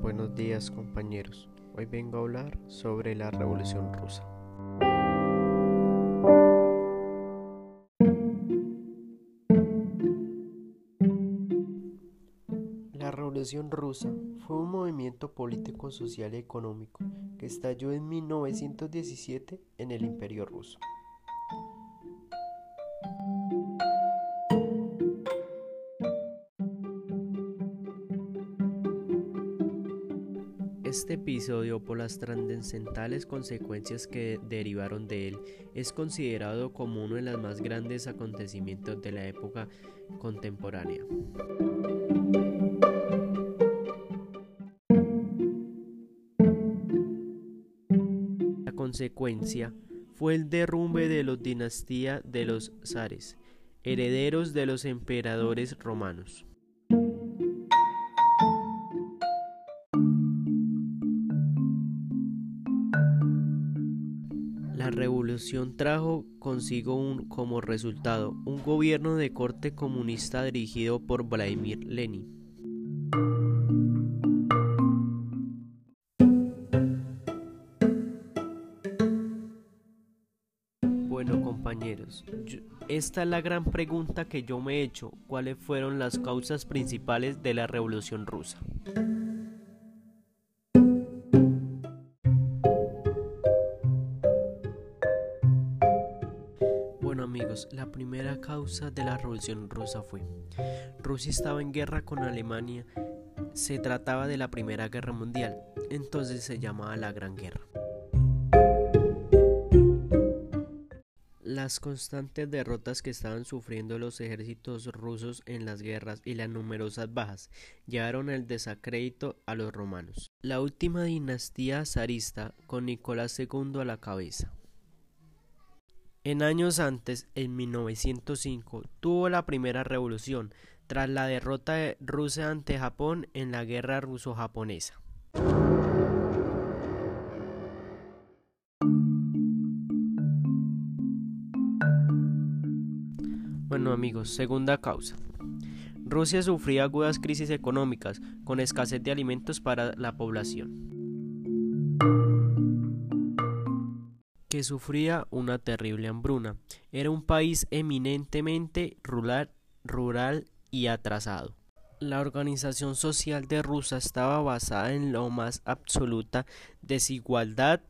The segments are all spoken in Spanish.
Buenos días compañeros, hoy vengo a hablar sobre la Revolución Rusa. La Revolución Rusa fue un movimiento político, social y económico que estalló en 1917 en el Imperio ruso. Este episodio, por las trascendentales consecuencias que derivaron de él, es considerado como uno de los más grandes acontecimientos de la época contemporánea. La consecuencia fue el derrumbe de la dinastía de los zares, herederos de los emperadores romanos. Trajo consigo un, como resultado un gobierno de corte comunista dirigido por Vladimir Lenin. Bueno compañeros, esta es la gran pregunta que yo me he hecho, ¿cuáles fueron las causas principales de la revolución rusa? La primera causa de la Revolución Rusa fue Rusia estaba en guerra con Alemania, se trataba de la Primera Guerra Mundial, entonces se llamaba la Gran Guerra. Las constantes derrotas que estaban sufriendo los ejércitos rusos en las guerras y las numerosas bajas llevaron el desacrédito a los romanos. La última dinastía zarista con Nicolás II a la cabeza. En años antes, en 1905, tuvo la primera revolución, tras la derrota de Rusia ante Japón en la guerra ruso-japonesa. Bueno amigos, segunda causa. Rusia sufría agudas crisis económicas, con escasez de alimentos para la población. Que sufría una terrible hambruna. Era un país eminentemente rural, rural y atrasado. La organización social de Rusia estaba basada en lo más absoluta desigualdad,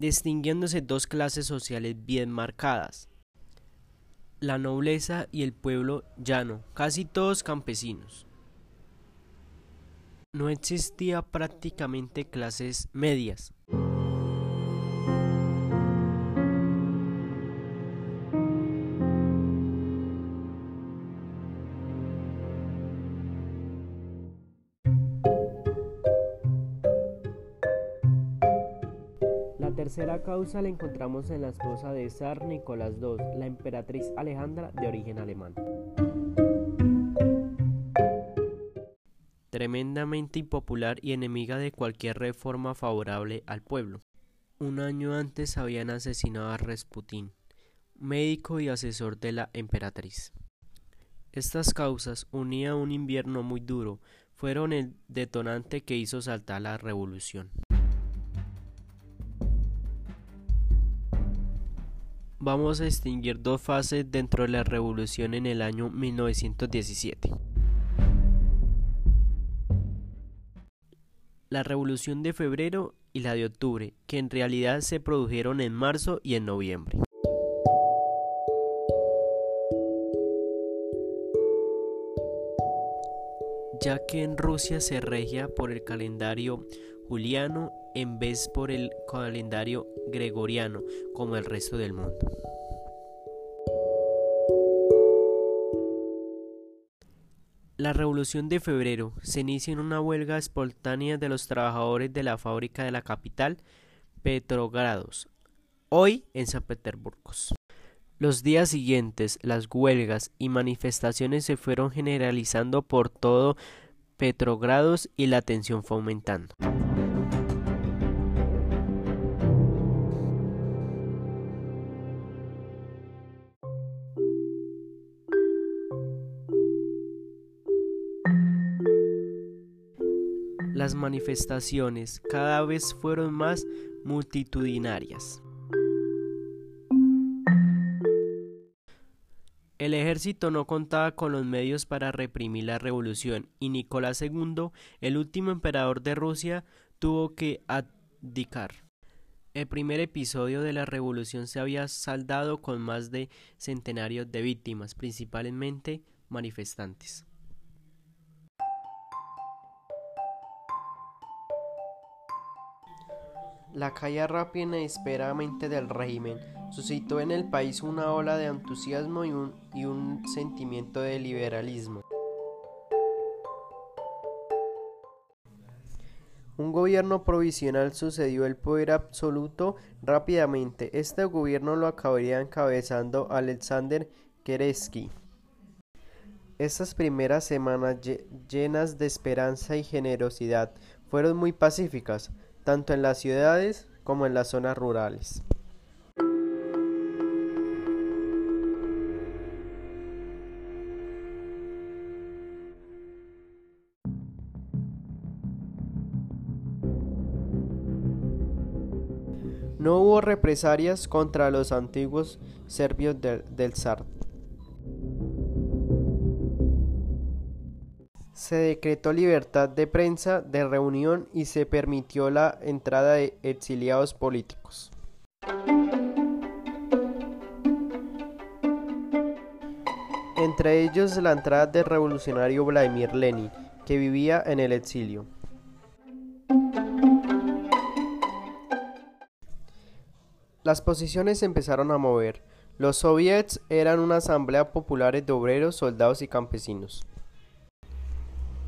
distinguiéndose dos clases sociales bien marcadas, la nobleza y el pueblo llano, casi todos campesinos. No existía prácticamente clases medias. Tercera causa la encontramos en la esposa de zar Nicolás II, la emperatriz Alejandra de origen alemán. Tremendamente impopular y enemiga de cualquier reforma favorable al pueblo. Un año antes habían asesinado a Rasputín, médico y asesor de la emperatriz. Estas causas, unidas a un invierno muy duro, fueron el detonante que hizo saltar la revolución. Vamos a distinguir dos fases dentro de la revolución en el año 1917. La revolución de febrero y la de octubre, que en realidad se produjeron en marzo y en noviembre. ya que en Rusia se regia por el calendario juliano en vez por el calendario gregoriano como el resto del mundo. La Revolución de Febrero se inicia en una huelga espontánea de los trabajadores de la fábrica de la capital, Petrogrados, hoy en San Petersburgo. Los días siguientes, las huelgas y manifestaciones se fueron generalizando por todo Petrogrados y la tensión fue aumentando. Las manifestaciones cada vez fueron más multitudinarias. El ejército no contaba con los medios para reprimir la revolución y Nicolás II, el último emperador de Rusia, tuvo que abdicar. El primer episodio de la revolución se había saldado con más de centenarios de víctimas, principalmente manifestantes. La caída rápida e inesperadamente del régimen suscitó en el país una ola de entusiasmo y un, sentimiento de liberalismo. Un gobierno provisional sucedió el poder absoluto rápidamente. Este gobierno lo acabaría encabezando Alexander Kerensky. Estas primeras semanas llenas de esperanza y generosidad fueron muy pacíficas tanto en las ciudades como en las zonas rurales. No hubo represalias contra los antiguos serbios del, zar. Se decretó libertad de prensa, de reunión y se permitió la entrada de exiliados políticos. Entre ellos la entrada del revolucionario Vladimir Lenin, que vivía en el exilio. Las posiciones se empezaron a mover. Los soviets eran una asamblea popular de obreros, soldados y campesinos.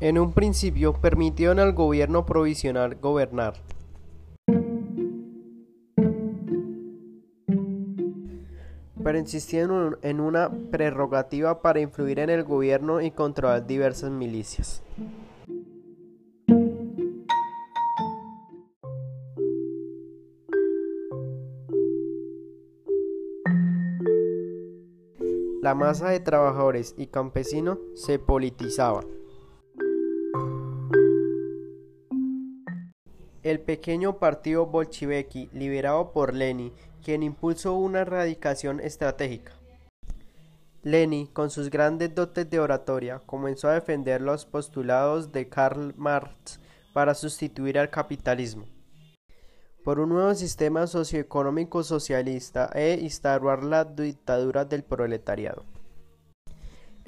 En un principio permitieron al gobierno provisional gobernar. pero insistieron en una prerrogativa para influir en el gobierno y controlar diversas milicias. La masa de trabajadores y campesinos se politizaba. Pequeño partido bolchevique liderado por Lenin, quien impulsó una erradicación estratégica. Lenin, con sus grandes dotes de oratoria, comenzó a defender los postulados de Karl Marx para sustituir al capitalismo por un nuevo sistema socioeconómico socialista e instaurar la dictadura del proletariado.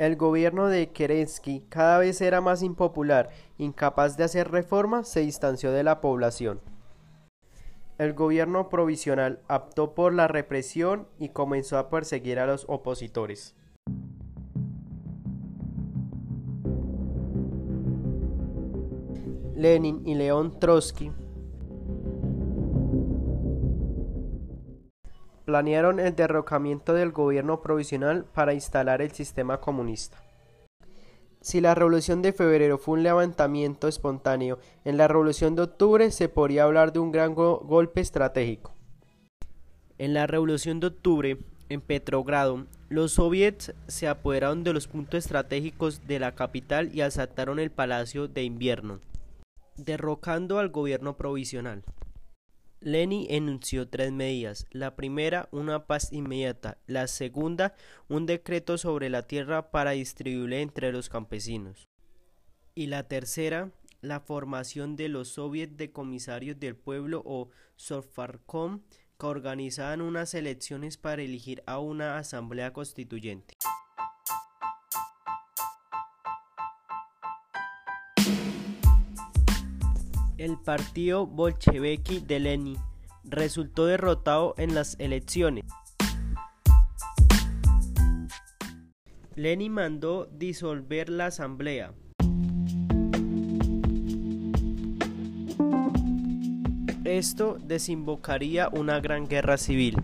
El gobierno de Kerensky cada vez era más impopular, incapaz de hacer reformas, se distanció de la población. El gobierno provisional optó por la represión y comenzó a perseguir a los opositores. Lenin y León Trotsky planearon el derrocamiento del gobierno provisional para instalar el sistema comunista. Si la revolución de febrero fue un levantamiento espontáneo, en la revolución de octubre se podría hablar de un gran golpe estratégico. En la revolución de octubre, en Petrogrado, los soviets se apoderaron de los puntos estratégicos de la capital y asaltaron el Palacio de Invierno, derrocando al gobierno provisional. Lenin enunció tres medidas. La primera, una paz inmediata. La segunda, un decreto sobre la tierra para distribuirla entre los campesinos. Y la tercera, la formación de los soviets de comisarios del pueblo o Sofarkom que organizaban unas elecciones para elegir a una asamblea constituyente. El partido bolchevique de Lenin resultó derrotado en las elecciones. Lenin mandó disolver la asamblea. Esto desembocaría una gran guerra civil.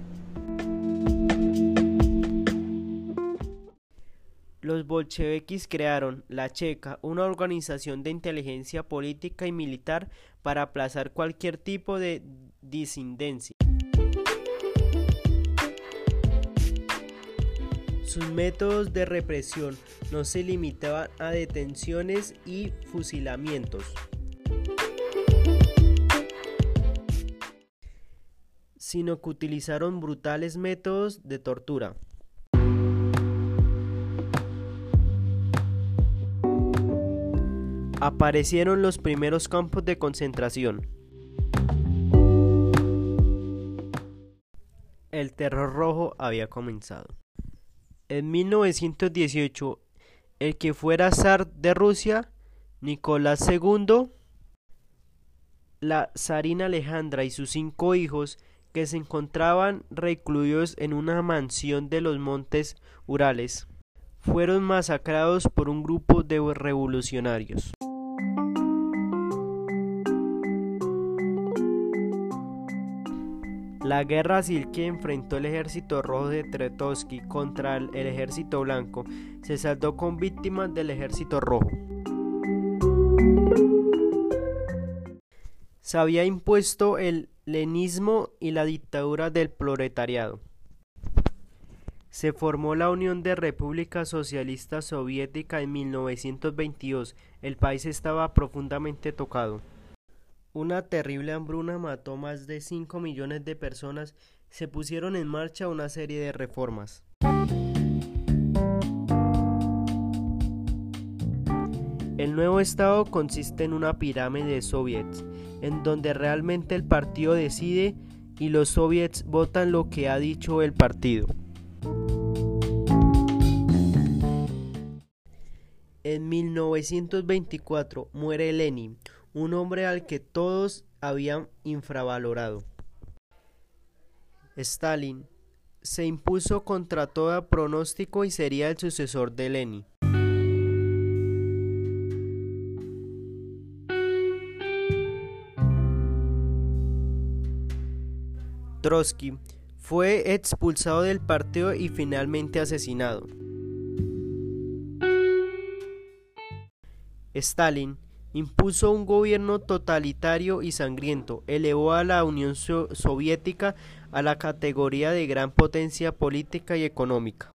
bolcheviques crearon la Checa, una organización de inteligencia política y militar para aplazar cualquier tipo de disidencia. Sus métodos de represión no se limitaban a detenciones y fusilamientos. sino que utilizaron brutales métodos de tortura. Aparecieron los primeros campos de concentración. El terror rojo había comenzado. En 1918, el que fuera zar de Rusia, Nicolás II, la zarina Alejandra y sus cinco hijos, que se encontraban recluidos en una mansión de los montes Urales, fueron masacrados por un grupo de revolucionarios. La guerra civil que enfrentó el ejército rojo de Tretovsky contra el ejército blanco se saldó con víctimas del ejército rojo. Se había impuesto el lenismo y la dictadura del proletariado. Se formó la Unión de Repúblicas Socialistas Soviética en 1922. El país estaba profundamente tocado. Una terrible hambruna mató más de 5 millones de personas. Se pusieron en marcha una serie de reformas. El nuevo Estado consiste en una pirámide de soviets, en donde realmente el partido decide y los soviets votan lo que ha dicho el partido. En 1924 muere Lenin, un hombre al que todos habían infravalorado. Stalin se impuso contra todo pronóstico y sería el sucesor de Lenin. Trotsky fue expulsado del partido y finalmente asesinado. Stalin impuso un gobierno totalitario y sangriento, elevó a la Unión Soviética a la categoría de gran potencia política y económica.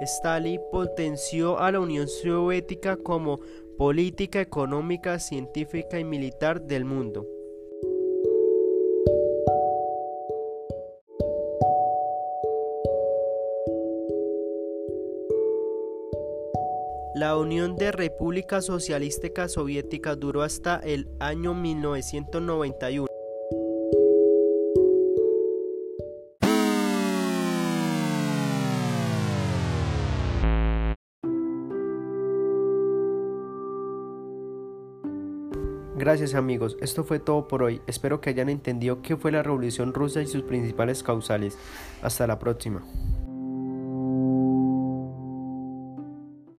Stalin potenció a la Unión Soviética como política económica, científica y militar del mundo. La Unión de Repúblicas Socialísticas Soviéticas duró hasta el año 1991. Gracias amigos, esto fue todo por hoy. Espero que hayan entendido qué fue la Revolución Rusa y sus principales causales. Hasta la próxima.